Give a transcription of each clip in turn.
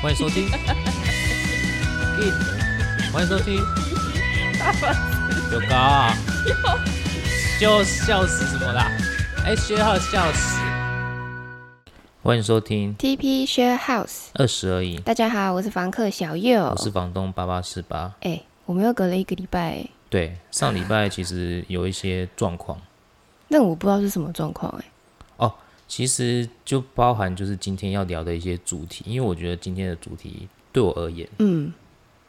欢迎收听，欢迎收听，有高啊，就笑死什么啦？哎，学号笑死。欢迎收听 TP Share House，二十而已，大家好，我是房客小右。我是房东八八四八。哎，我们又隔了一个礼拜。对，上礼拜其实有一些状况，那我不知道是什么状况哎。哦，其实就包含就是今天要聊的一些主题，因为我觉得今天的主题对我而言，嗯，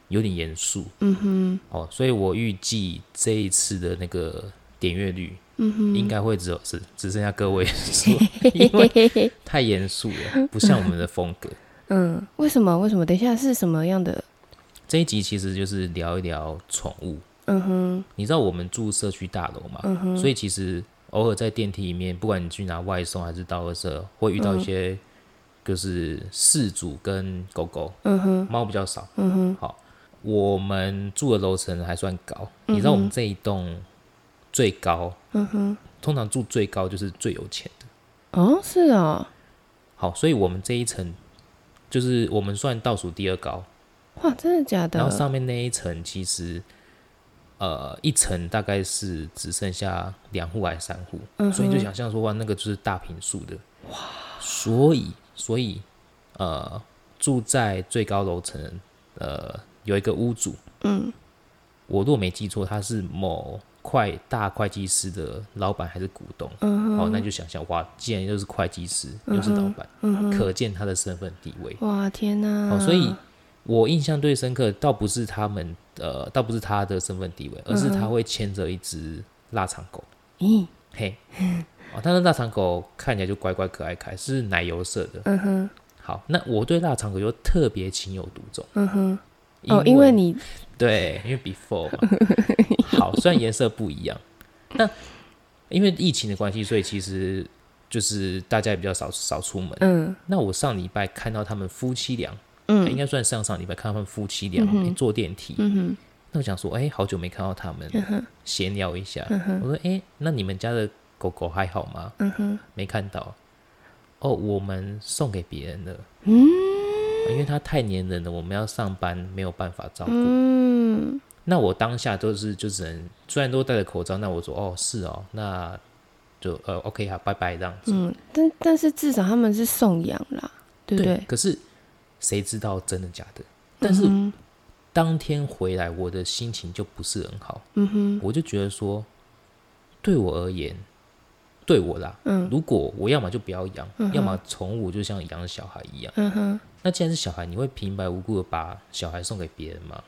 有点严肃。嗯哼，哦，所以我预计这一次的那个点阅率。嗯哼应该会只有只只剩下个位数，因为太严肃了，不像我们的风格。嗯，为什么？为什么？等一下是什么样的？这一集其实就是聊一聊宠物。嗯哼，你知道我们住社区大楼嘛？嗯哼，所以其实偶尔在电梯里面，不管你去拿外送还是到二社，会遇到一些就是事主跟狗狗。嗯哼，猫比较少。嗯哼，好，我们住的楼层还算高。你知道我们这一栋？最高，嗯哼，通常住最高就是最有钱的。哦，是啊。好，所以我们这一层就是我们算倒数第二高。哇，真的假的？然后上面那一层其实，呃，一层大概是只剩下两户还是三户，所以就想象说，哇，那个就是大平数的。哇，所以，所以，呃，住在最高楼层，呃，有一个屋主，嗯，我若没记错，他是某。会大会计师的老板还是股东？嗯哦，那就想想哇，既然又是会计师又是老板，嗯可见他的身份地位。哇，天哪！哦，所以我印象最深刻，倒不是他们，呃，倒不是他的身份地位，而是他会牵着一只腊肠狗。咦，嘿，哦，他的腊肠狗看起来就乖乖可爱，可爱是奶油色的。嗯哼。好，那我对腊肠狗就特别情有独钟。嗯哼。哦，因为你对，因为 before 嘛。好，虽然颜色不一样，那因为疫情的关系，所以其实就是大家也比较少少出门。嗯，那我上礼拜看到他们夫妻俩，嗯，应该算上上礼拜看他们夫妻俩坐电梯。嗯哼，那我想说，哎，好久没看到他们，闲聊一下。我说，哎，那你们家的狗狗还好吗？嗯哼，没看到。哦，我们送给别人了。嗯，因为它太黏人了，我们要上班没有办法照顾。嗯。那我当下都是就只能，虽然都戴着口罩，那我说哦是哦，那就呃 OK 好，拜拜这样子。嗯，但但是至少他们是送养啦，对不对？可是谁知道真的假的？但是当天回来，我的心情就不是很好。嗯哼，我就觉得说，对我而言，对我啦，嗯，如果我要么就不要养，要么宠物就像养小孩一样。嗯哼，那既然是小孩，你会平白无故的把小孩送给别人吗？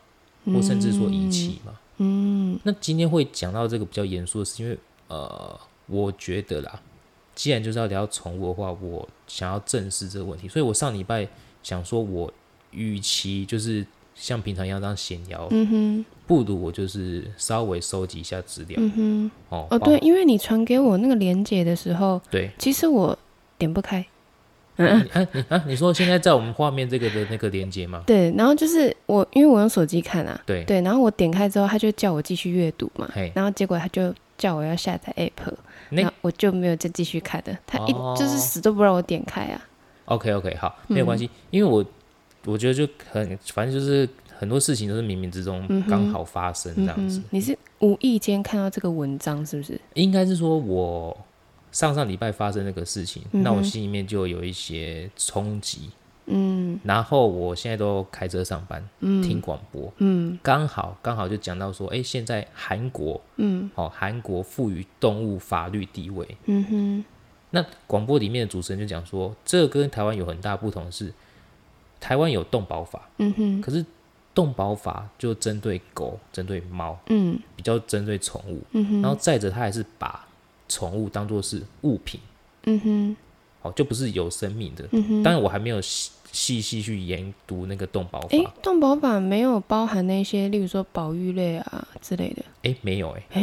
或甚至说遗弃吗，嗯，那今天会讲到这个比较严肃的是，因为呃，我觉得啦，既然就是要聊宠物的话，我想要正视这个问题，所以我上礼拜想说，我与其就是像平常一样这样闲聊，嗯哼，不如我就是稍微收集一下资料，嗯哼，哦哦对，因为你传给我那个链接的时候，对，其实我点不开。嗯，啊你啊，你说现在在我们画面这个的那个连接吗？对，然后就是我，因为我用手机看啊，对。对，然后我点开之后，他就叫我继续阅读嘛，然后结果他就叫我要下载 app，那我就没有再继续看的，他一就是死都不让我点开啊。OK OK，好，没有关系，因为我我觉得就很，反正就是很多事情都是冥冥之中刚好发生这样子。你是无意间看到这个文章是不是？应该是说我。上上礼拜发生那个事情，那我心里面就有一些冲击。嗯，然后我现在都开车上班，听广播。嗯，刚好刚好就讲到说，哎，现在韩国，嗯，好，韩国赋予动物法律地位。嗯哼，那广播里面的主持人就讲说，这跟台湾有很大不同是，台湾有动保法。嗯哼，可是动保法就针对狗、针对猫，嗯，比较针对宠物。嗯哼，然后再者，他还是把宠物当做是物品，嗯哼，哦，就不是有生命的。嗯哼，当然我还没有细细细去研读那个动保法。哎，动保法没有包含那些，例如说保育类啊之类的。哎，没有哎，哎，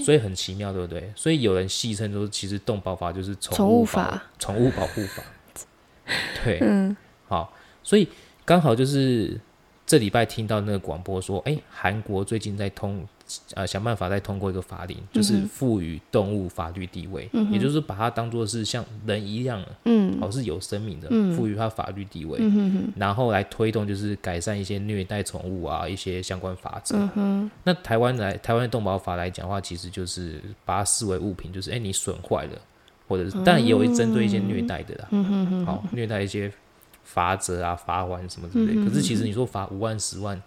所以很奇妙，对不对？所以有人戏称说，其实动保法就是宠物法，宠物保护法。对，嗯，好，所以刚好就是这礼拜听到那个广播说，哎，韩国最近在通呃想办法再通过一个法令，就是赋予动物法律地位，也就是把它当做是像人一样，嗯，哦是有生命的，赋予它法律地位，然后来推动就是改善一些虐待宠物啊一些相关法则。那台湾来台湾的动保法来讲的话，其实就是把它视为物品，就是哎你损坏了，或者是当然也有针对一些虐待的啦，好虐待一些罚则啊罚款什么之类。可是其实你说罚五万十万。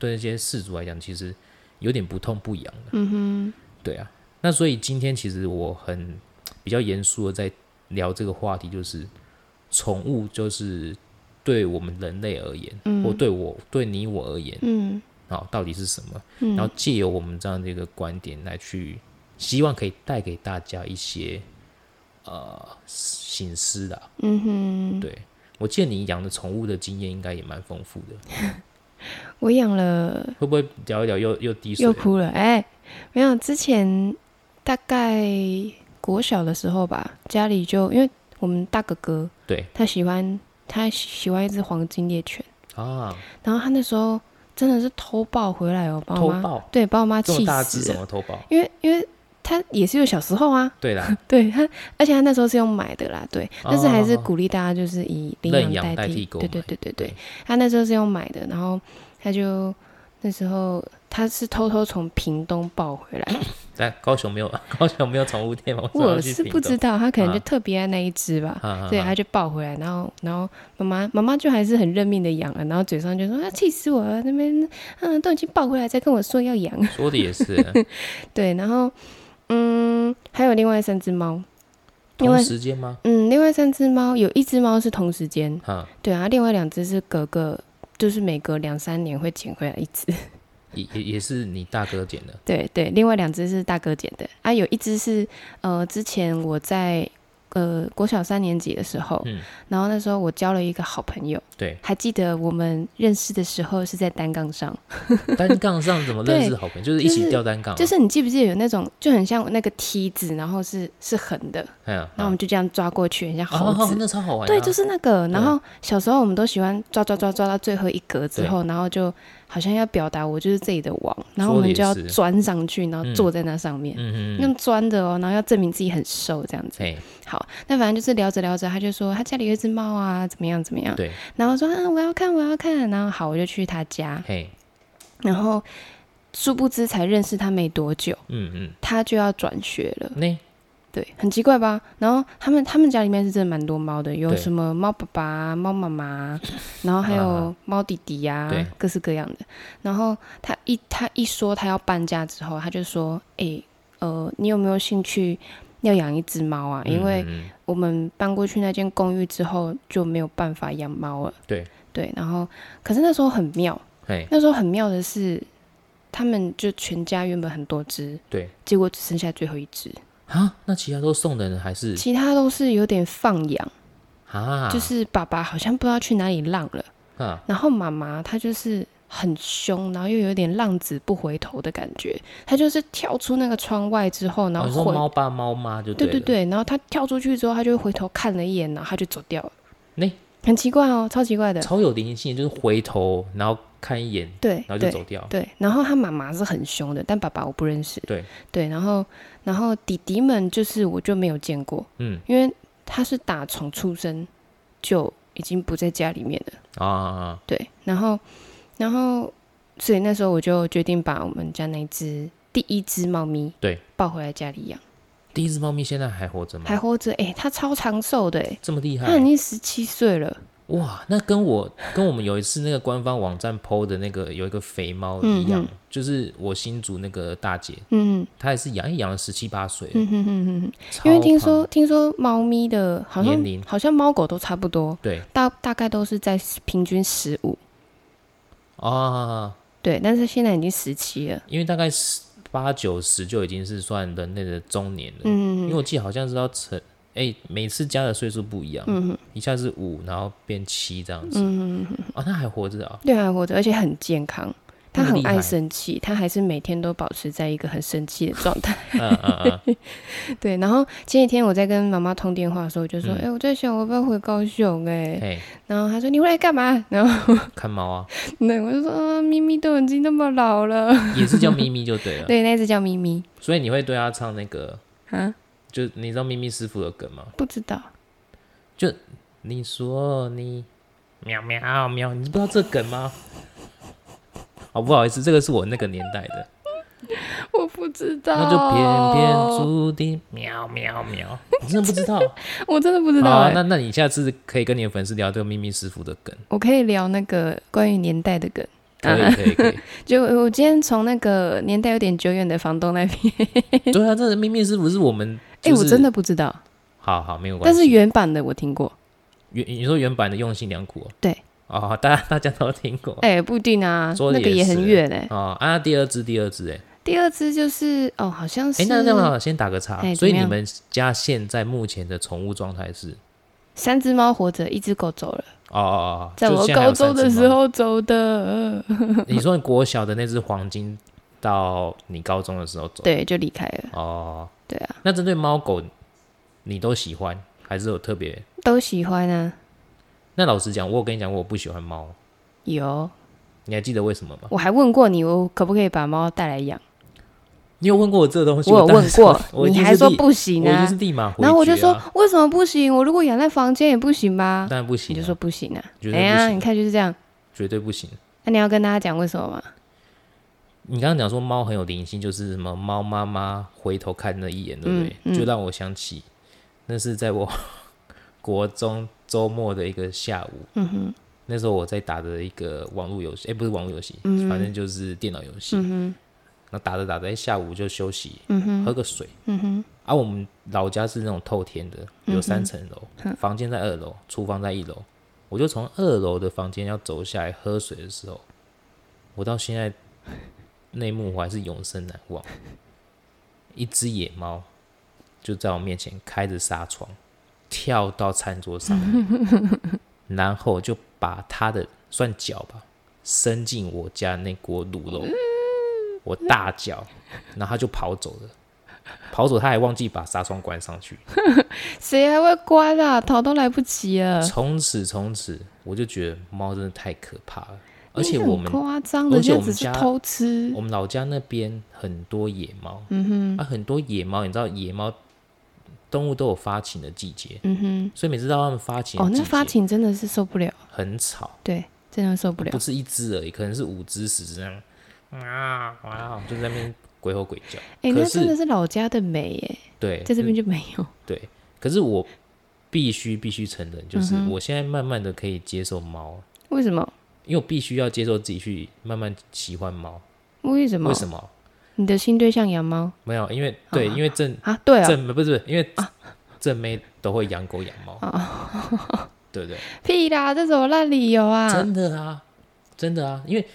对那些事主来讲，其实有点不痛不痒的。嗯哼，对啊。那所以今天其实我很比较严肃的在聊这个话题，就是宠物就是对我们人类而言，或对我对你我而言，嗯，好，到底是什么？然后借由我们这样的一个观点来去，希望可以带给大家一些呃醒思的。嗯哼，对我记得你养的宠物的经验应该也蛮丰富的。我养了，会不会聊一聊又又滴水？又哭了？哎，没有，之前大概国小的时候吧，家里就因为我们大哥哥，对，他喜欢他喜欢一只黄金猎犬啊，然后他那时候真的是偷抱回来哦，偷抱，对，把我妈气死，怎么偷抱？因为因为他也是有小时候啊，对啦，对他，而且他那时候是用买的啦，对，但是还是鼓励大家就是以领养代替，对对对对对，他那时候是用买的，然后。他就那时候他是偷偷从屏东抱回来，在高雄没有 高雄没有宠物店吗？我是不知道，他可能就特别爱那一只吧，对，他就抱回来，然后然后妈妈妈妈就还是很认命的养了，然后嘴上就说啊气死我了，那边嗯都已经抱回来，再跟我说要养，说的也是，对，然后嗯还有另外三只猫，同时间吗？嗯，另外三只猫有一只猫是同时间，对啊，另外两只是隔个。就是每隔两三年会捡回来一只，也也也是你大哥捡的。对对，另外两只是大哥捡的啊，有一只是呃，之前我在。呃，国小三年级的时候，嗯，然后那时候我交了一个好朋友，对，还记得我们认识的时候是在单杠上，单杠上怎么认识好朋友？就是一起吊单杠，就是你记不记得有那种就很像那个梯子，然后是是横的，哎呀，然后我们就这样抓过去，很像猴子，那超好玩，对，就是那个。然后小时候我们都喜欢抓抓抓抓到最后一格之后，然后就。好像要表达我就是这里的王，然后我们就要钻上去，然后坐在那上面，用钻的哦，然后要证明自己很瘦这样子。好，那反正就是聊着聊着，他就说他家里有一只猫啊，怎么样怎么样。对，然后说啊，我要看，我要看。然后好，我就去他家。嘿，然后殊不知才认识他没多久，嗯嗯，他就要转学了。那。对，很奇怪吧？然后他们他们家里面是真的蛮多猫的，有什么猫爸爸、猫妈妈，然后还有猫弟弟呀，各式各样的。然后他一他一说他要搬家之后，他就说：“哎，呃，你有没有兴趣要养一只猫啊？因为我们搬过去那间公寓之后就没有办法养猫了。”对对，然后可是那时候很妙，那时候很妙的是，他们就全家原本很多只，对，结果只剩下最后一只。啊，那其他都送的人还是？其他都是有点放养啊，就是爸爸好像不知道去哪里浪了啊，然后妈妈她就是很凶，然后又有点浪子不回头的感觉，她就是跳出那个窗外之后，然后说猫爸猫妈就对对对，然后他跳出去之后，他就回头看了一眼，然后他就走掉了。那很奇怪哦，超奇怪的，超有灵性，就是回头然后看一眼，对，然后就走掉。对，然后他妈妈是很凶的，但爸爸我不认识。对对，然后。然后弟弟们就是我就没有见过，嗯，因为他是打从出生就已经不在家里面了啊，对，然后然后所以那时候我就决定把我们家那只第一只猫咪对抱回来家里养。第一只猫咪现在还活着吗？还活着，哎，它超长寿的，哎，这么厉害，它已经十七岁了。哇，那跟我跟我们有一次那个官方网站 PO 的那个有一个肥猫一样，就是我新组那个大姐，嗯，她也是养一养了十七八岁，嗯哼哼哼，因为听说听说猫咪的好像好像猫狗都差不多，对，大大概都是在平均十五，啊，对，但是现在已经十七了，因为大概十八九十就已经是算人类的中年了，嗯，因为我记得好像是要成。哎，每次加的岁数不一样，嗯一下是五，然后变七这样子，嗯啊，他还活着啊？对，还活着，而且很健康。他很爱生气，他还是每天都保持在一个很生气的状态。嗯 嗯嗯。对，然后前几天我在跟妈妈通电话的时候，我就说：“哎，我在想我要不要回高雄？”哎，然后他说：“你回来干嘛？” 然后看猫啊。对，我就说：“啊，咪咪都已经那么老了。”也是叫咪咪就对了。对，那只叫咪咪。所以你会对他唱那个啊？就你知道咪咪师傅的梗吗？不知道。就你说你喵喵喵，你不知道这梗吗？哦，不好意思，这个是我那个年代的，我不知道。那就偏偏注定喵喵喵，你真的不知道？我真的不知道。那那你下次可以跟你的粉丝聊这个咪咪师傅的梗。我可以聊那个关于年代的梗。可以可以可以。就我今天从那个年代有点久远的房东那边。对啊，这个咪咪师傅是我们。哎，我真的不知道。好好，没有关系。但是原版的我听过。原你说原版的用心良苦。哦对。哦，大家大家都听过。哎，不一定啊，那个也很远哎。哦啊，第二只，第二只，哎，第二只就是哦，好像是。哎，那这样先打个岔。所以你们家现在目前的宠物状态是？三只猫活着，一只狗走了。哦哦哦，在我高中的时候走的。你说国小的那只黄金，到你高中的时候走？对，就离开了。哦，对啊。那针对猫狗，你都喜欢，还是有特别？都喜欢啊。那老实讲，我跟你讲，我不喜欢猫。有，你还记得为什么吗？我还问过你，我可不可以把猫带来养？你有问过我这个东西？我有问过，你还说不行啊？我就是立马然后我就说，为什么不行？我如果养在房间也不行吧？当然不行。你就说不行啊？哎呀，你看就是这样，绝对不行。那你要跟大家讲为什么吗？你刚刚讲说猫很有灵性，就是什么猫妈妈回头看那一眼，对不对？就让我想起，那是在我 国中。周末的一个下午，嗯哼，那时候我在打的一个网络游戏，哎，不是网络游戏，反正就是电脑游戏。那打着打着，下午就休息，嗯哼，喝个水，嗯哼。而我们老家是那种透天的，有三层楼，房间在二楼，厨房在一楼。我就从二楼的房间要走下来喝水的时候，我到现在内幕我还是永生难忘。一只野猫就在我面前开着纱窗。跳到餐桌上，然后就把他的算脚吧，伸进我家那锅卤肉，我大叫，然后他就跑走了。跑走他还忘记把纱窗关上去，谁还会关啊？逃都来不及了。从此从此，我就觉得猫真的太可怕了。而且我们夸张，而且我们家偷吃。我们老家那边很多野猫，嗯哼，啊，很多野猫，你知道野猫。动物都有发情的季节，嗯哼，所以每次到它们发情，哦，那发情真的是受不了，很吵，对，真的受不了，不是一只而已，可能是五只、十只这样，啊，哇，就在那边鬼吼鬼叫，哎，那真的是老家的美耶，对，在这边就没有，对，可是我必须必须承认，就是我现在慢慢的可以接受猫，为什么？因为我必须要接受自己去慢慢喜欢猫，为什么？为什么？你的新对象养猫？没有，因为对，因为正啊，对啊，正不是因为正妹都会养狗养猫，对不对？屁啦，这什么烂理由啊！真的啊，真的啊，因为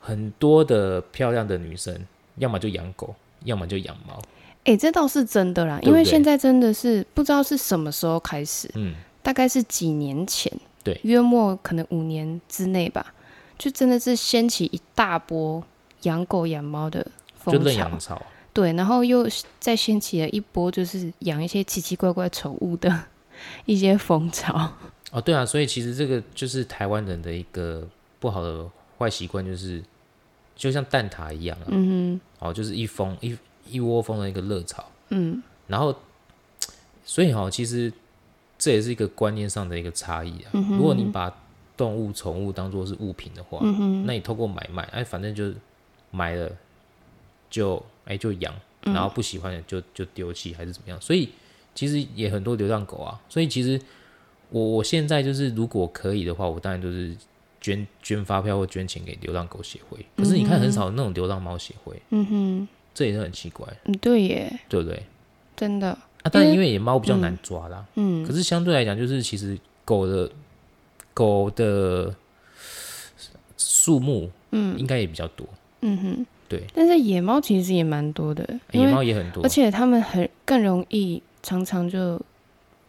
很多的漂亮的女生，要么就养狗，要么就养猫。哎，这倒是真的啦，因为现在真的是不知道是什么时候开始，嗯，大概是几年前，对，约莫可能五年之内吧，就真的是掀起一大波。养狗养猫的风潮，对，然后又再掀起了一波，就是养一些奇奇怪怪宠物的一些风潮。哦，对啊，所以其实这个就是台湾人的一个不好的坏习惯，就是就像蛋挞一样啊，嗯哼，哦，就是一蜂一一窝蜂的一个热潮，嗯，然后 所以哈，其实这也是一个观念上的一个差异啊。如果你把动物宠物当做是物品的话，那你透过买卖，哎，反正就是。买了就哎就养，然后不喜欢的就就丢弃还是怎么样？所以其实也很多流浪狗啊。所以其实我我现在就是如果可以的话，我当然就是捐捐发票或捐钱给流浪狗协会。可是你看很少那种流浪猫协会，嗯哼，这也是很奇怪。嗯，对耶，对不对？真的啊，但因为也猫比较难抓啦，嗯，可是相对来讲，就是其实狗的狗的数目，嗯，应该也比较多。嗯哼，对，但是野猫其实也蛮多的，野猫也很多，而且它们很更容易，常常就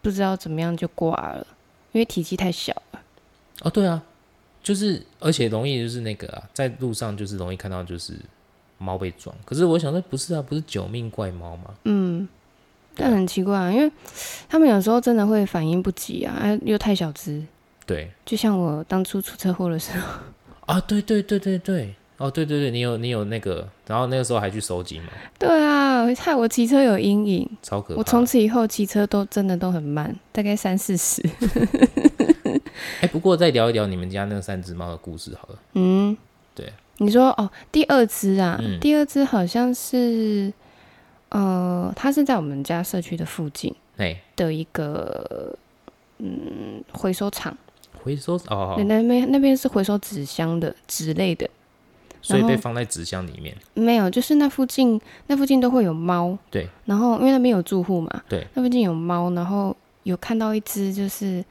不知道怎么样就挂了，因为体积太小了。哦，对啊，就是，而且容易就是那个啊，在路上就是容易看到就是猫被撞。可是我想说，不是啊，不是九命怪猫吗？嗯，但很奇怪，啊因为他们有时候真的会反应不及啊，哎，又太小只。对，就像我当初出车祸的时候。啊，对对对对对，哦，对对对，你有你有那个，然后那个时候还去收集嘛？对啊，害我骑车有阴影，超可怕。我从此以后骑车都真的都很慢，大概三四十。哎，不过再聊一聊你们家那三只猫的故事好了。嗯，对，你说哦，第二只啊，第二只好像是，呃，它是在我们家社区的附近，哎，的一个嗯回收厂。回收哦，那边那边是回收纸箱的纸类的，所以被放在纸箱里面。没有，就是那附近那附近都会有猫。对，然后因为那边有住户嘛，对，那附近有猫，然后有看到一只就是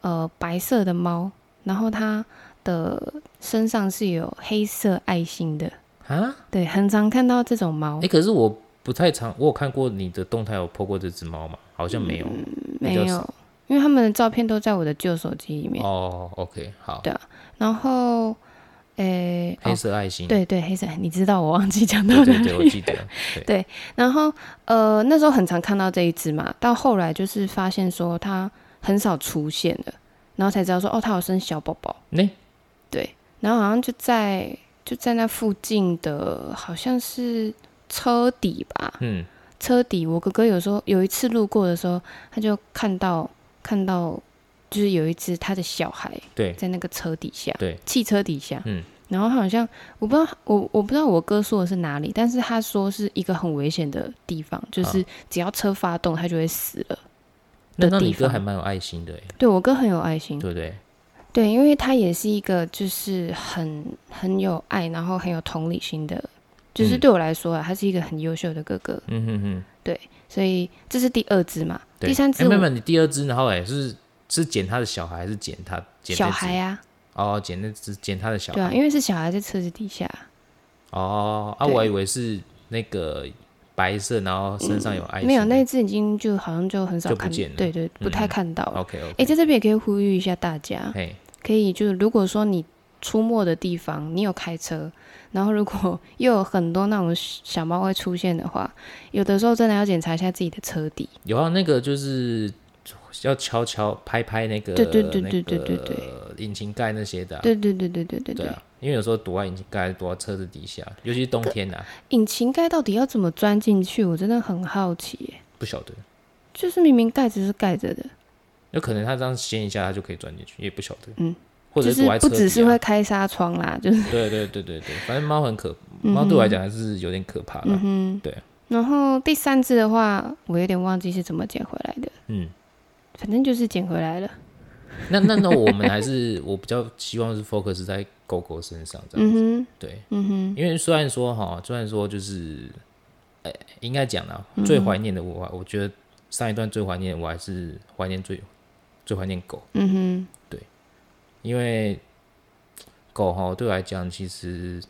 呃白色的猫，然后它的身上是有黑色爱心的啊。对，很常看到这种猫。哎，可是我不太常，我有看过你的动态，有 po 过这只猫吗？好像没有，没有。因为他们的照片都在我的旧手机里面。哦，OK，好。对啊，然后，诶，黑色爱心。对对，黑色，你知道我忘记讲到了。对对，我记得。对，然后呃，那时候很常看到这一只嘛，到后来就是发现说它很少出现了，然后才知道说哦，它有生小宝宝。那对，然后好像就在就在那附近的，好像是车底吧。嗯。车底，我哥哥有时候有一次路过的时候，他就看到。看到就是有一只他的小孩对。在那个车底下对。汽车底下嗯，然后他好像我不知道我我不知道我哥说的是哪里，但是他说是一个很危险的地方，就是只要车发动他就会死了。那那你哥还蛮有爱心的对我哥很有爱心，对不对？对，因为他也是一个就是很很有爱，然后很有同理心的，就是对我来说啊，他是一个很优秀的哥哥。嗯哼哼，对，所以这是第二只嘛。第三只，没有没有，你第二只，然后哎，是是捡他的小孩，还是捡他捡小孩啊？哦，捡那只捡他的小孩。对啊，因为是小孩在车子底下。哦，啊，我还以为是那个白色，然后身上有爱心。没有，那只已经就好像就很少看见了。对对，不太看到。OK OK。哎，在这边也可以呼吁一下大家，可以就是如果说你出没的地方，你有开车。然后，如果 又有很多那种小猫会出现的话，有的时候真的要检查一下自己的车底。有啊，那个就是要悄悄拍拍那个，对对对对对对对，引擎盖那些的。对对对对对对对啊，因为有时候躲在引擎盖，躲在车子底下，尤其是冬天啊。引擎盖到底要怎么钻进去？我真的很好奇。不晓得，就是明明盖子是盖着的，有可能他这样掀一下，他就可以钻进去，也不晓得。嗯。或者是不只是会开纱窗啦，就是对对对对对，反正猫很可，猫对我来讲还是有点可怕的。嗯对。然后第三只的话，我有点忘记是怎么捡回来的。嗯，反正就是捡回来了。那那那我们还是 我比较希望是 focus 在狗狗身上这样子。对，嗯哼。因为虽然说哈，虽然说就是，哎，应该讲啊，最怀念的我，我觉得上一段最怀念我还是怀念最最怀念狗。嗯哼。对因为狗哈对我来讲，其实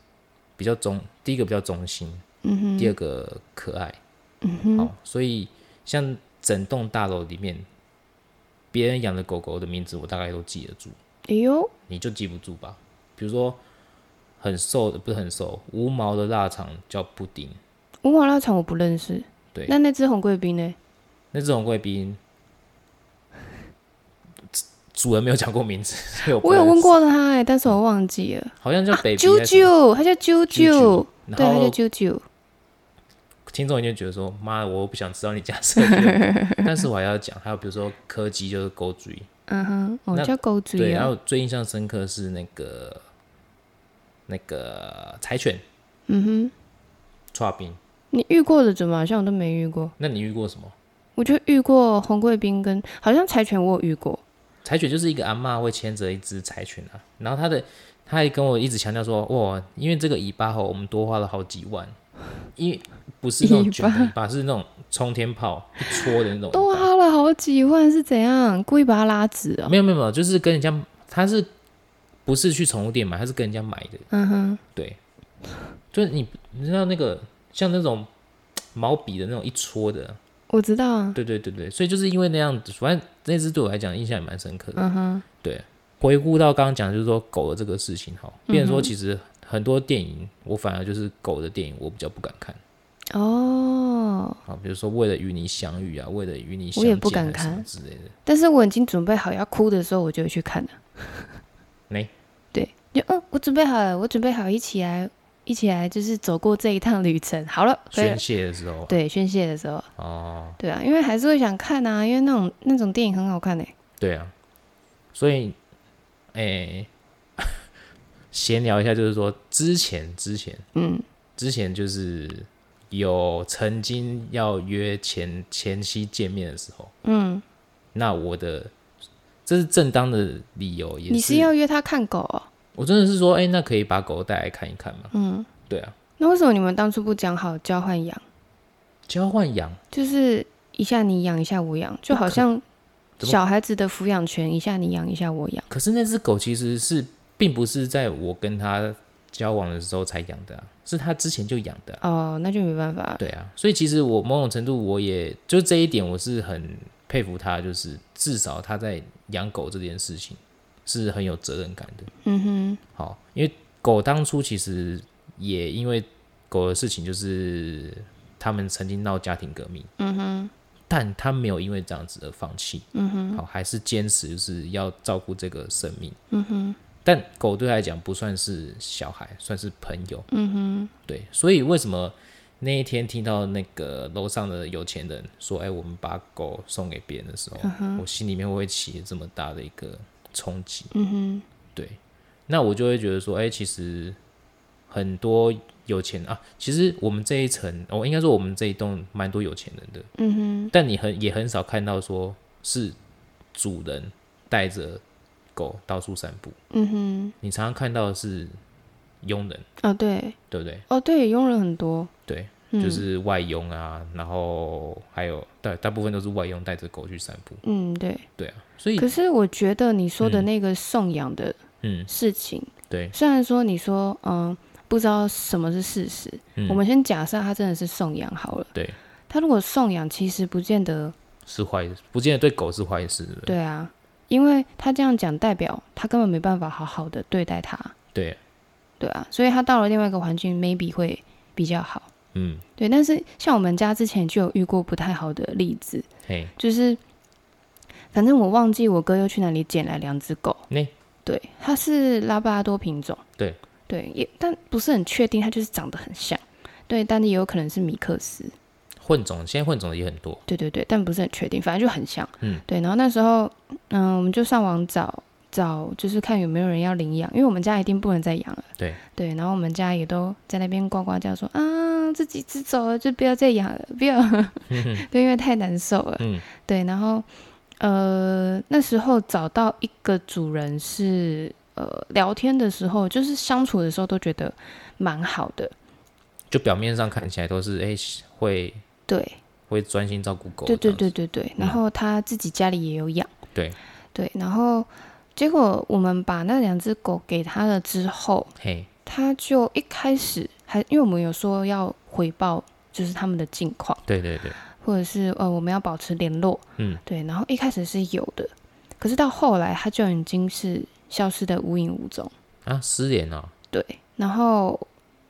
比较忠，第一个比较忠心，嗯哼，第二个可爱，嗯哼，好，所以像整栋大楼里面，别人养的狗狗的名字，我大概都记得住。哎呦，你就记不住吧？比如说很瘦的，不是很瘦，无毛的腊肠叫布丁，无毛腊肠我不认识。对，那那只红贵宾呢？那只红贵宾。主人没有讲过名字，我有问过他哎，但是我忘记了，好像叫 baby，啾啾，他叫啾啾，对，他叫啾啾。听众一定觉得说，妈，我不想知道你家设 但是我还要讲，还有比如说柯基就是狗嘴，嗯哼，我叫狗嘴。对，然后最印象深刻是那个那个柴犬，嗯哼，串冰。你遇过的怎么好像我都没遇过？那你遇过什么？我就遇过红贵宾跟好像柴犬，我有遇过。柴犬就是一个阿妈会牵着一只柴犬啊，然后他的他还跟我一直强调说，哇，因为这个尾巴吼，我们多花了好几万，因为不是那种卷尾巴，是那种冲天炮一戳的那种，都花了好几万是怎样？故意把它拉直啊？没有没有没有，就是跟人家他是不是去宠物店买，他是跟人家买的。嗯哼，对，就是你你知道那个像那种毛笔的那种一戳的。我知道啊，对对对对，所以就是因为那样子，反正那只对我来讲印象也蛮深刻的。嗯哼，对，回顾到刚刚讲，就是说狗的这个事情，哈，变成说其实很多电影，我反而就是狗的电影，我比较不敢看。哦，好，比如说为了与你相遇啊，为了与你，我也不敢看之类的。但是我已经准备好要哭的时候，我就会去看了。没，对，就嗯，我准备好了，我准备好一起来，一起来，就是走过这一趟旅程。好了，宣泄的时候，对，宣泄的时候，哦，对啊，因为还是会想看啊，因为那种那种电影很好看呢。对啊，所以，哎，闲聊一下，就是说之前之前，嗯，之前就是。有曾经要约前前妻见面的时候，嗯，那我的这是正当的理由，也是你是要约他看狗哦？我真的是说，哎，那可以把狗带来看一看吗？嗯，对啊。那为什么你们当初不讲好交换养？交换养就是一下你养一下我养，就好像小孩子的抚养权，一下你养一下我养。可是那只狗其实是并不是在我跟他。交往的时候才养的，是他之前就养的哦，那就没办法。对啊，所以其实我某种程度我也就这一点我是很佩服他，就是至少他在养狗这件事情是很有责任感的。嗯哼，好，因为狗当初其实也因为狗的事情，就是他们曾经闹家庭革命。嗯哼，但他没有因为这样子而放弃。嗯哼，好，还是坚持就是要照顾这个生命。嗯哼。但狗对他来讲不算是小孩，算是朋友。嗯哼，对，所以为什么那一天听到那个楼上的有钱人说：“哎，我们把狗送给别人的时候，我心里面会起这么大的一个冲击。”嗯哼，对，那我就会觉得说：“哎，其实很多有钱啊，其实我们这一层，我应该说我们这一栋蛮多有钱人的。嗯哼，但你很也很少看到说是主人带着。”狗到处散步，嗯哼，你常常看到的是佣人啊，对，对不对？哦，对，佣人很多，对，就是外佣啊，然后还有大大部分都是外佣带着狗去散步，嗯，对，对啊，所以可是我觉得你说的那个送养的嗯。事情，对，虽然说你说嗯不知道什么是事实，我们先假设他真的是送养好了，对，他如果送养，其实不见得是坏，不见得对狗是坏事，对啊。因为他这样讲，代表他根本没办法好好的对待他。对，对啊，所以他到了另外一个环境，maybe 会比较好。嗯，对。但是像我们家之前就有遇过不太好的例子，就是反正我忘记我哥又去哪里捡来两只狗。那对，它是拉布拉多品种。对，对，也但不是很确定，它就是长得很像。对，但是也有可能是米克斯。混种，现在混种的也很多。对对对，但不是很确定，反正就很像。嗯，对。然后那时候，嗯，我们就上网找找，就是看有没有人要领养，因为我们家一定不能再养了。对对。然后我们家也都在那边呱呱叫说啊，这几只走了就不要再养了，不要，对，因为太难受了。嗯，对。然后呃，那时候找到一个主人是呃，聊天的时候，就是相处的时候都觉得蛮好的，就表面上看起来都是哎会。对，会专心照顾狗。对对对对对，然后他自己家里也有养。对对，然后结果我们把那两只狗给他了之后，嘿，他就一开始还因为我们有说要回报，就是他们的近况。对对对，或者是呃我们要保持联络。嗯，对，然后一开始是有的，可是到后来他就已经是消失的无影无踪啊，失联了。对，然后。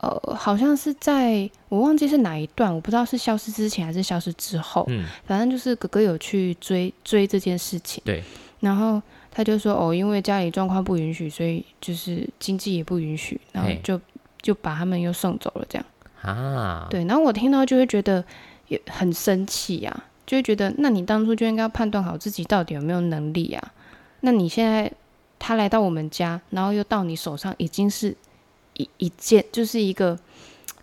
呃，好像是在我忘记是哪一段，我不知道是消失之前还是消失之后。嗯，反正就是哥哥有去追追这件事情。对，然后他就说哦，因为家里状况不允许，所以就是经济也不允许，然后就就把他们又送走了这样。啊，对，然后我听到就会觉得也很生气呀，就会觉得那你当初就应该要判断好自己到底有没有能力啊？那你现在他来到我们家，然后又到你手上，已经是。一一件就是一个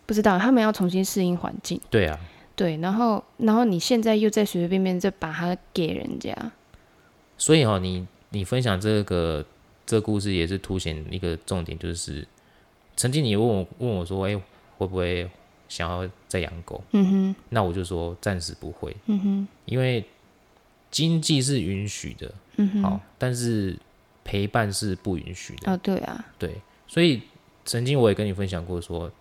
不知道，他们要重新适应环境。对啊，对，然后然后你现在又在随随便便再把它给人家，所以哦，你你分享这个这个故事也是凸显一个重点，就是曾经你问我问我说，哎，会不会想要再养狗？嗯哼，那我就说暂时不会。嗯哼，因为经济是允许的，嗯哼，好，但是陪伴是不允许的。哦，对啊，对，所以。曾经我也跟你分享过，说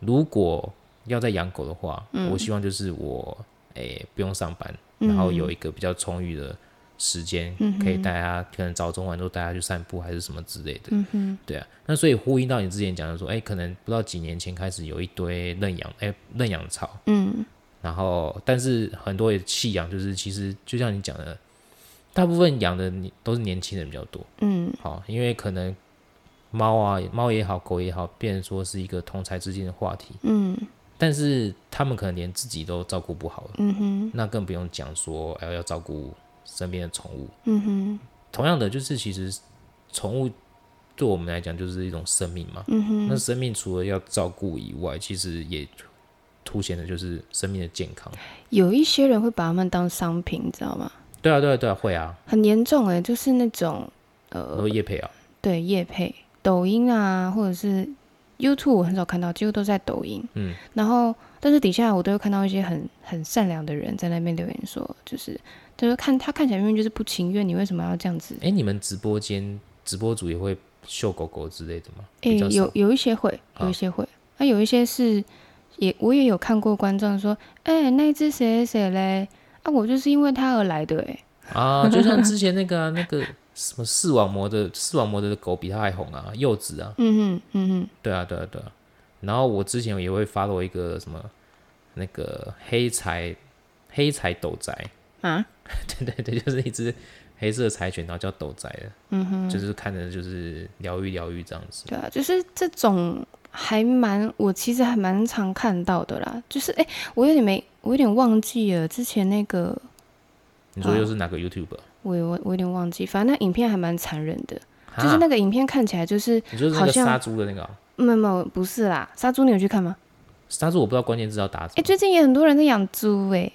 如果要再养狗的话，我希望就是我诶不用上班，然后有一个比较充裕的时间，可以带它，可能早中晚都带它去散步，还是什么之类的。嗯哼，对啊。那所以呼应到你之前讲的说，哎，可能不知道几年前开始有一堆认养，哎，认养潮。嗯。然后，但是很多也弃养，就是其实就像你讲的，大部分养的都是年轻人比较多。嗯。好，因为可能猫啊，猫也好，狗也好，变成说是一个同才之间的话题。嗯。但是他们可能连自己都照顾不好了。嗯哼。那更不用讲说，哎，要照顾。身边的宠物，嗯哼，同样的就是其实宠物对我们来讲就是一种生命嘛，嗯哼，那生命除了要照顾以外，其实也凸显的就是生命的健康。有一些人会把它们当商品，你知道吗？对啊，对啊，对啊，会啊，很严重哎，就是那种呃，叶配啊，对，叶配，抖音啊，或者是 YouTube，我很少看到，几乎都在抖音，嗯，然后但是底下我都会看到一些很很善良的人在那边留言说，就是。就是看他看起来明明就是不情愿，你为什么要这样子？哎，你们直播间直播主也会秀狗狗之类的吗？哎，有有一些会，有一些会。那有一些是也我也有看过观众说，哎，那一只谁谁嘞？啊，我就是因为他而来的哎。啊，就像之前那个那个什么视网膜的视网膜的狗比他还红啊，柚子啊。嗯哼，嗯哼。对啊，对啊，对啊。然后我之前也会发了一个什么那个黑柴黑柴斗宅。啊，对对对，就是一只黑色柴犬，然后叫斗宅的，嗯哼，就是看着就是疗愈疗愈这样子。对啊，就是这种还蛮，我其实还蛮常看到的啦。就是哎，我有点没，我有点忘记了之前那个，你说又是哪个 YouTube？我我我有点忘记，反正那影片还蛮残忍的，就是那个影片看起来就是好像杀猪的那个，没有没有，不是啦，杀猪你有去看吗？杀猪我不知道关键字要打。哎，最近也很多人在养猪哎，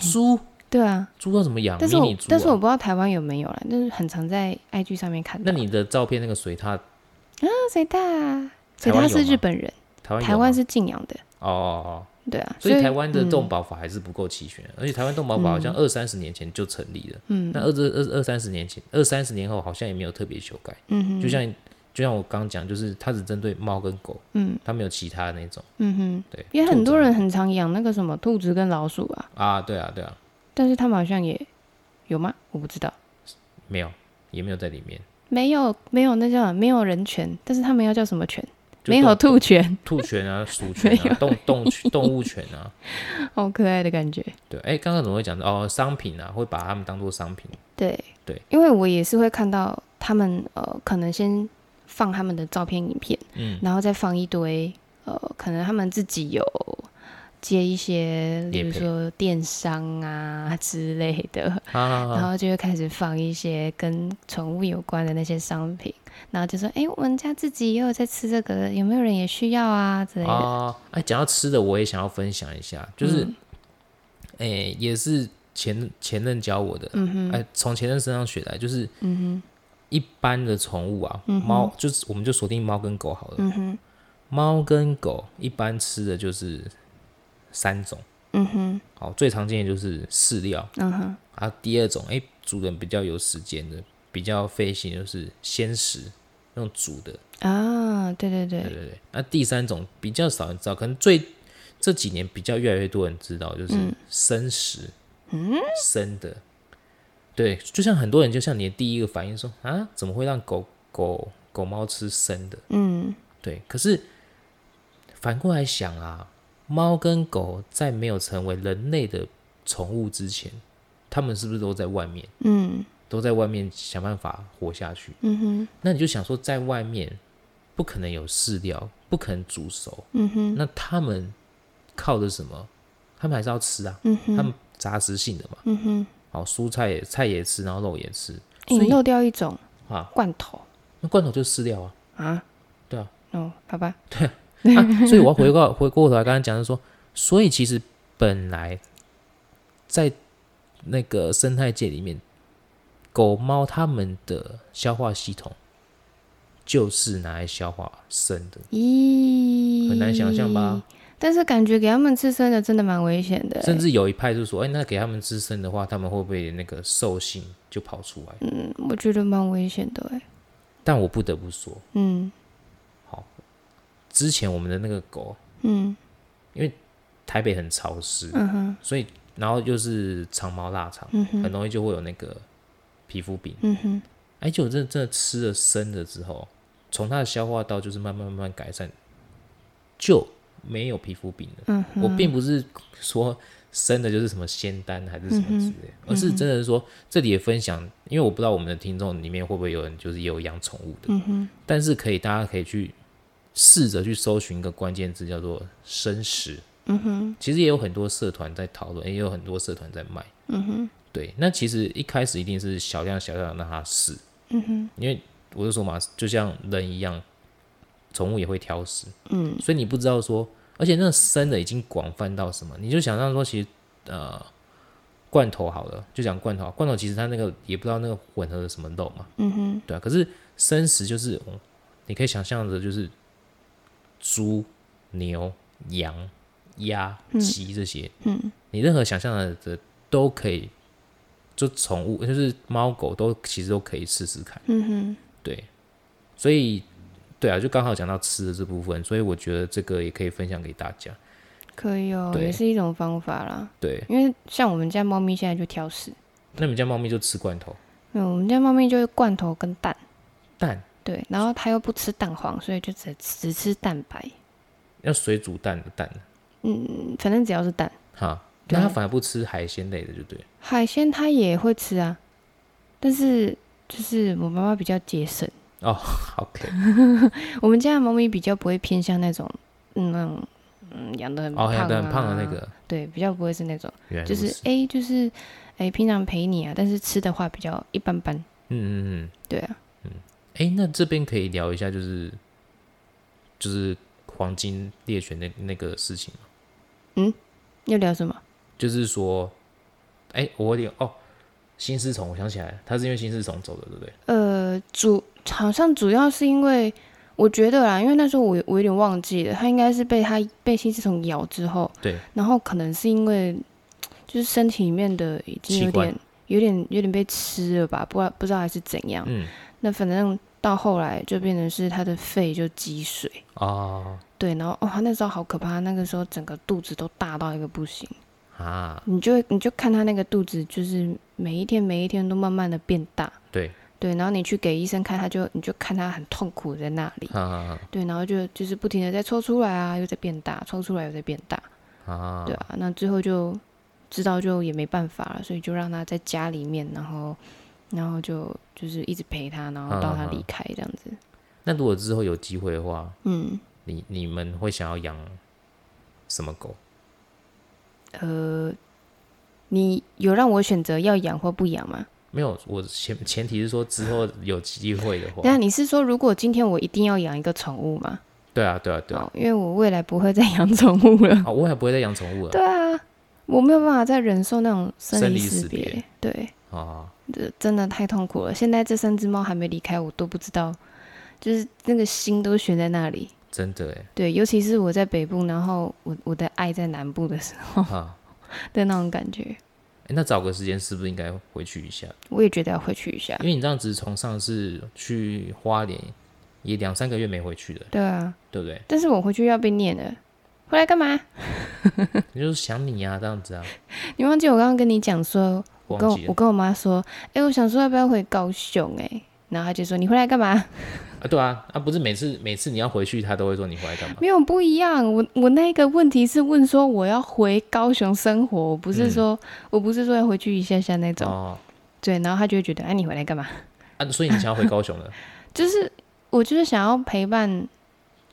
猪。对啊，猪要怎么养？但是我但是我不知道台湾有没有了，但是很常在 IG 上面看到。那你的照片那个水獭啊，水獭，水獭是日本人，台湾台湾是禁养的。哦哦哦，对啊，所以台湾的动保法还是不够齐全，而且台湾动保法好像二三十年前就成立了，嗯，那二二二二三十年前，二三十年后好像也没有特别修改，嗯哼，就像就像我刚刚讲，就是它只针对猫跟狗，嗯，它没有其他的那种，嗯哼，对，因为很多人很常养那个什么兔子跟老鼠啊，啊，对啊，对啊。但是他们好像也有吗？我不知道，没有，也没有在里面。没有，没有，那叫没有人权。但是他们要叫什么权？没有兔犬，兔犬啊，鼠 犬啊，动动动物犬啊，好可爱的感觉。对，哎，刚刚怎么会讲到哦？商品啊，会把它们当做商品。对对，因为我也是会看到他们呃，可能先放他们的照片、影片，嗯，然后再放一堆呃，可能他们自己有。接一些，比如说电商啊之类的，然后就会开始放一些跟宠物有关的那些商品，然后就说：“哎，我们家自己也有在吃这个，有没有人也需要啊？”之类的。哎，讲到吃的，我也想要分享一下，就是，哎，也是前前任教我的，嗯哼哎，从前任身上学来，就是，嗯哼，一般的宠物啊，猫就是我们就锁定猫跟狗好了，嗯哼，猫跟狗一般吃的就是。三种，嗯哼，好，最常见的就是饲料，嗯哼，啊，第二种，哎，主人比较有时间的，比较费心，就是鲜食，用煮的，啊，对对对，对对对，那第三种比较少人知道，可能最这几年比较越来越多人知道，就是生食，嗯，生的，对，就像很多人，就像你的第一个反应说，啊，怎么会让狗狗狗猫吃生的？嗯，对，可是反过来想啊。猫跟狗在没有成为人类的宠物之前，它们是不是都在外面？嗯，都在外面想办法活下去。嗯哼，那你就想说，在外面不可能有饲料，不可能煮熟。嗯哼，那他们靠的什么？他们还是要吃啊。嗯哼，他们杂食性的嘛。嗯哼，好，蔬菜也菜也吃，然后肉也吃。你漏掉一种啊，罐头。那罐头就是饲料啊。啊，对啊。哦，好吧。对。啊，所以我要回过回过头来，刚刚讲的说，所以其实本来在那个生态界里面，狗猫它们的消化系统就是拿来消化生的。咦，很难想象吧？但是感觉给他们吃生的真的蛮危险的。甚至有一派就说，哎，那给他们吃生的话，他们会不会那个兽性就跑出来？嗯，我觉得蛮危险的哎。但我不得不说，嗯。好之前我们的那个狗，嗯，因为台北很潮湿，嗯哼，所以然后就是长毛腊肠，嗯很容易就会有那个皮肤病。嗯哼，哎，就真真的吃了生的之后，从它的消化道就是慢慢慢慢改善，就没有皮肤病了。嗯我并不是说生的就是什么仙丹还是什么之类，而是真的是说这里也分享，因为我不知道我们的听众里面会不会有人就是有养宠物的。嗯哼，但是可以大家可以去试着去搜寻一个关键字，叫做生食。嗯哼，其实也有很多社团在讨论，也有很多社团在卖。嗯哼，对，那其实一开始一定是小量小量让它试。嗯哼，因为我就说嘛，就像人一样，宠物也会挑食。嗯，所以你不知道说，而且那个生的已经广泛到什么，你就想象说，其实呃，罐头好了，就讲罐头，罐头其实它那个也不知道那个混合了什么肉嘛。嗯哼，对啊，可是生食就是你可以想象的，就是猪、牛、羊。鸭、鸡这些，嗯，你任何想象的的都可以，就宠物就是猫狗都其实都可以试试看，嗯哼，对，所以对啊，就刚好讲到吃的这部分，所以我觉得这个也可以分享给大家，可以哦，也是一种方法啦，对，因为像我们家猫咪现在就挑食，那你们家猫咪就吃罐头？没有，我们家猫咪就是罐头跟蛋，蛋，对，然后它又不吃蛋黄，所以就只只吃蛋白，要水煮蛋的蛋。嗯，反正只要是蛋，哈，那他反而不吃海鲜类的，就对。海鲜他也会吃啊，但是就是我妈妈比较节省哦。OK，我们家的猫咪比较不会偏向那种，嗯，那种嗯养的很胖啊，很胖的那个，对，比较不会是那种，就是哎，就是哎，平常陪你啊，但是吃的话比较一般般。嗯嗯嗯，对啊，嗯，哎，那这边可以聊一下，就是就是黄金猎犬那那个事情吗？嗯，要聊什么？就是说，哎，我有点哦，新丝虫，我想起来了，他是因为新丝虫走的，对不对？呃，主好像主要是因为，我觉得啦，因为那时候我我有点忘记了，他应该是被他被新丝虫咬之后，对，然后可能是因为就是身体里面的已经有点有点有点被吃了吧，不知道不知道还是怎样，嗯，那反正到后来就变成是他的肺就积水。啊。对，然后哦，他那时候好可怕，那个时候整个肚子都大到一个不行啊！你就你就看他那个肚子，就是每一天每一天都慢慢的变大。对对，然后你去给医生看，他就你就看他很痛苦在那里。对，然后就就是不停的在抽出来啊，又在变大，抽出来又在变大。啊。对啊，那最后就知道就也没办法了，所以就让他在家里面，然后然后就就是一直陪他，然后到他离开这样子。那如果之后有机会的话，嗯。你你们会想要养什么狗？呃，你有让我选择要养或不养吗？没有，我前前提是说之后有机会的话。那你是说如果今天我一定要养一个宠物吗？对啊，对啊，对啊，因为我未来不会再养宠物了。哦，未来不会再养宠物了。对啊，我没有办法再忍受那种生离死别。对啊，这真的太痛苦了。现在这三只猫还没离开，我都不知道，就是那个心都悬在那里。真的哎，对，尤其是我在北部，然后我我的爱在南部的时候，的那种感觉。哎，那找个时间是不是应该回去一下？我也觉得要回去一下，因为你这样子从上次去花莲，也两三个月没回去了。对啊，对不对？但是我回去要被念了，回来干嘛？你就是想你啊，这样子啊。你忘记我刚刚跟你讲说，我跟我跟我妈说，哎，我想说要不要回高雄？哎。然后他就说：“你回来干嘛？” 啊，对啊，啊，不是每次每次你要回去，他都会说你回来干嘛？没有不一样。我我那个问题是问说我要回高雄生活，我不是说我不是说要回去一下下那种。哦。对，然后他就会觉得：“哎，你回来干嘛？”啊，所以你想要回高雄了？就是我就是想要陪伴，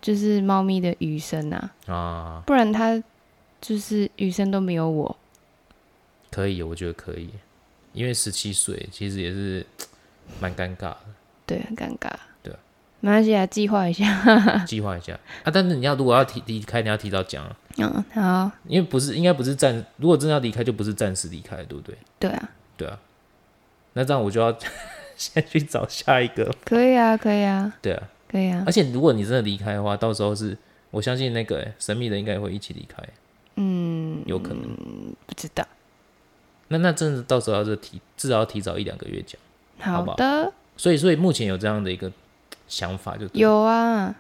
就是猫咪的余生啊。啊。不然它就是余生都没有我。可以，我觉得可以，因为十七岁其实也是。蛮尴尬的，对，很尴尬，对，没关系啊，计划一下，计划一下。啊。但是你要如果要提离开，你要提早讲，嗯，好，因为不是，应该不是暂，如果真的要离开，就不是暂时离开，对不对？对啊，对啊，那这样我就要 先去找下一个，可以啊，可以啊，对啊，可以啊。而且如果你真的离开的话，到时候是我相信那个神秘的应该会一起离开，嗯，有可能，不知道。那那真的到时候要是提，至少要提早一两个月讲。好的，所以所以目前有这样的一个想法，就有啊，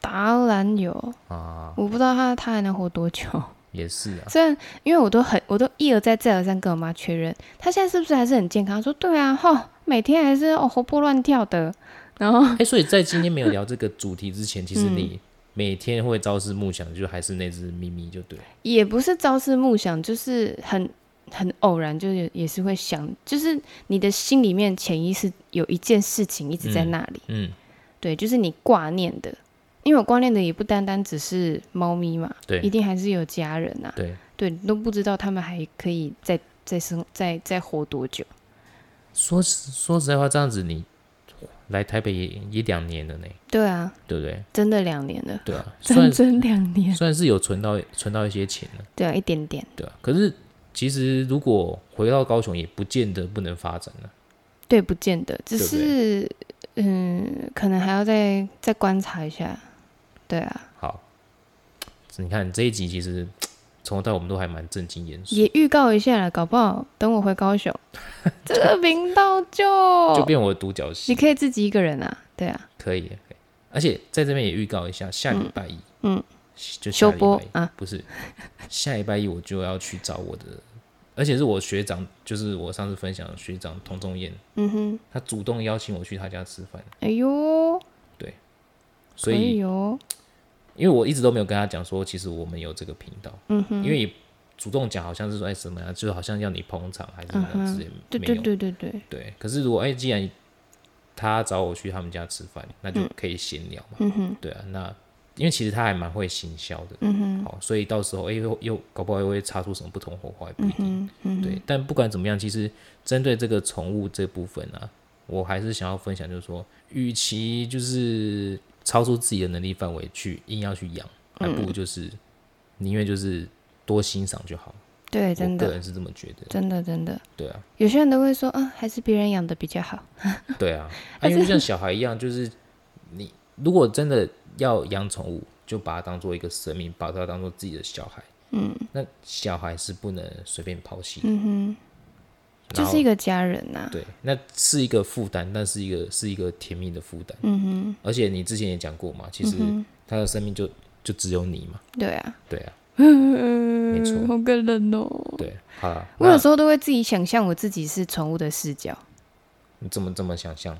当然有啊。我不知道他他还能活多久。也是啊。虽然因为我都很，我都一而再再而三跟我妈确认，她现在是不是还是很健康？说对啊，哈，每天还是哦活泼乱跳的。然后，哎，所以在今天没有聊这个主题之前，其实你每天会朝思暮想，就还是那只咪咪，就对。也不是朝思暮想，就是很很偶然，就是也是会想，就是你的心里面潜意识有一件事情一直在那里。嗯，对，就是你挂念的，因为我挂念的也不单单只是猫咪嘛，对，一定还是有家人啊。对，对，都不知道他们还可以再再生再再活多久。说说实在话，这样子你。来台北也也两年了呢，对啊，对不对？真的两年了，对啊，整整两年，算是有存到存到一些钱了，对啊，一点点，对啊。可是其实如果回到高雄，也不见得不能发展了，对，不见得，只是嗯，可能还要再再观察一下，对啊。好，你看这一集其实。从头到我们都还蛮正经严肃，也预告一下了，搞不好等我回高雄，这个频道就 就变我的独角戏。你可以自己一个人啊，对啊，可以，而且在这边也预告一下，下礼拜一，嗯，就休播啊，不是，下礼拜一我就要去找我的，而且是我学长，就是我上次分享的学长童仲彦，嗯哼，他主动邀请我去他家吃饭，哎呦，对，所以。因为我一直都没有跟他讲说，其实我们有这个频道，嗯哼，因为主动讲好像是说哎什么呀，就好像要你捧场还是什么之类，对对对对对对。可是如果哎，既然他找我去他们家吃饭，那就可以闲聊嘛，嗯哼，对啊，那因为其实他还蛮会行销的，嗯哼，好，所以到时候哎又又搞不好又会擦出什么不同火花也不一定，嗯对。但不管怎么样，其实针对这个宠物这部分啊，我还是想要分享，就是说，与其就是超出自己的能力范围去硬要去养。还不如就是宁愿就是多欣赏就好。对，真的，个人是这么觉得。真的，真的。对啊。有些人都会说，啊，还是别人养的比较好。对啊，因为像小孩一样，就是你如果真的要养宠物，就把它当做一个生命，把它当做自己的小孩。嗯。那小孩是不能随便抛弃。嗯哼。就是一个家人呐。对，那是一个负担，但是一个是一个甜蜜的负担。嗯哼。而且你之前也讲过嘛，其实他的生命就。就只有你嘛？对啊，对啊，没错，好感人哦。对，好。我有时候都会自己想象我自己是宠物的视角。你怎么这么想象？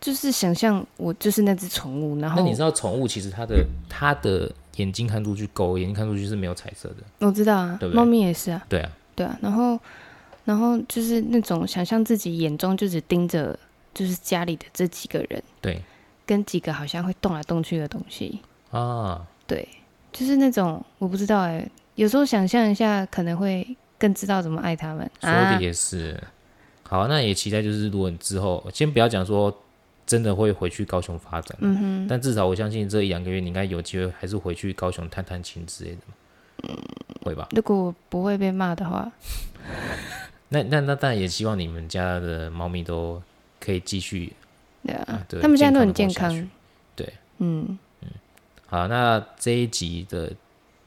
就是想象我就是那只宠物，然后那你知道宠物其实它的它的眼睛看出去，狗眼睛看出去是没有彩色的。我知道啊，猫咪也是啊。对啊，对啊。然后，然后就是那种想象自己眼中就只盯着，就是家里的这几个人，对，跟几个好像会动来动去的东西啊。对，就是那种我不知道哎，有时候想象一下，可能会更知道怎么爱他们。说的也是，好，那也期待就是，如果你之后先不要讲说真的会回去高雄发展，嗯哼，但至少我相信这一两个月你应该有机会还是回去高雄探探亲之类的，嗯，会吧？如果不会被骂的话，那那那当然也希望你们家的猫咪都可以继续，对啊，对他们现在都很健康，对，嗯。嗯。好，那这一集的，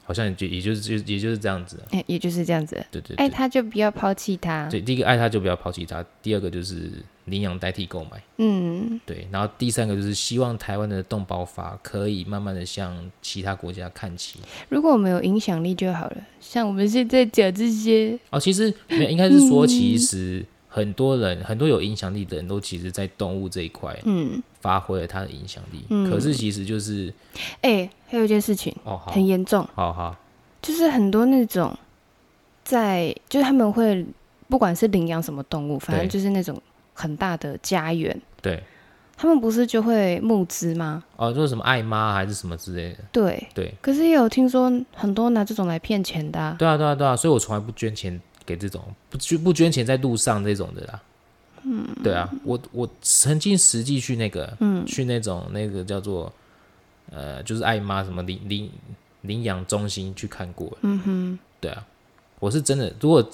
好像就也就是就也就是这样子，哎，也就是这样子，对对，爱他就不要抛弃他，对，第一个爱他就不要抛弃他，第二个就是领养代替购买，嗯，对，然后第三个就是希望台湾的动保法可以慢慢的向其他国家看齐，如果我们有影响力就好了，像我们现在讲这些，哦，其实没有，应该是说其实。很多人，很多有影响力的人都其实，在动物这一块，嗯，发挥了他的影响力。嗯，可是其实就是，哎，还有一件事情，哦，很严重，好好，就是很多那种，在就是他们会不管是领养什么动物，反正就是那种很大的家园，对，他们不是就会募资吗？哦，就是什么爱妈还是什么之类的，对对。可是也有听说很多拿这种来骗钱的，对啊对啊对啊，所以我从来不捐钱。给这种不捐不捐钱在路上这种的啦，嗯，对啊，我我曾经实际去那个，嗯，去那种那个叫做呃，就是爱妈什么领领领养中心去看过，嗯哼，对啊，我是真的，如果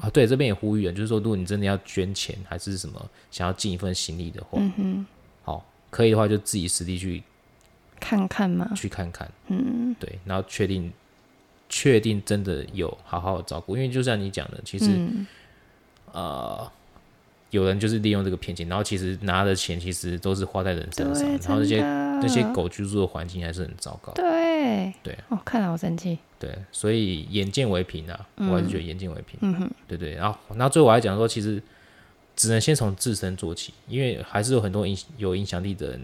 啊，对这边也呼吁了，就是说，如果你真的要捐钱还是什么，想要尽一份心力的话，嗯哼，好，可以的话就自己实地去看看嘛，去看看，嗯，对，然后确定。确定真的有好好照顾，因为就像你讲的，其实，呃，有人就是利用这个骗钱，然后其实拿的钱其实都是花在人身上，然后那些那些狗居住的环境还是很糟糕。对，对对，哦，看了好生气。对，所以眼见为凭啊，我还是觉得眼见为凭。嗯哼，对对。然后，然后最后我还讲说，其实只能先从自身做起，因为还是有很多影有影响力的人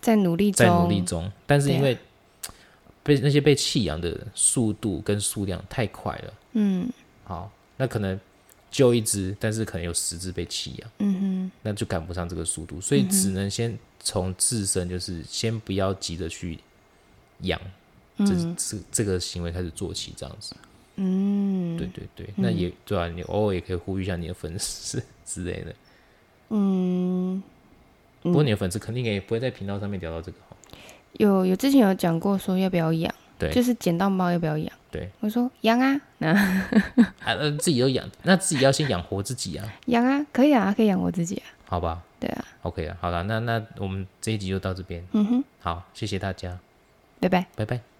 在努力在努力中，但是因为被那些被弃养的速度跟数量太快了。嗯，好，那可能救一只，但是可能有十只被弃养。嗯哼，那就赶不上这个速度，所以只能先从自身，就是先不要急着去养。这这这个行为开始做起，这样子，嗯，对对对，那也对啊，你偶尔也可以呼吁一下你的粉丝之类的，嗯，不过你的粉丝肯定也不会在频道上面聊到这个哈。有有之前有讲过说要不要养，对，就是捡到猫要不要养？对，我说养啊，那 啊自己都养，那自己要先养活自己啊。养啊，可以啊，可以养活自己啊。好吧。对啊。OK 啊，好了，那那我们这一集就到这边。嗯哼。好，谢谢大家。拜拜。拜拜。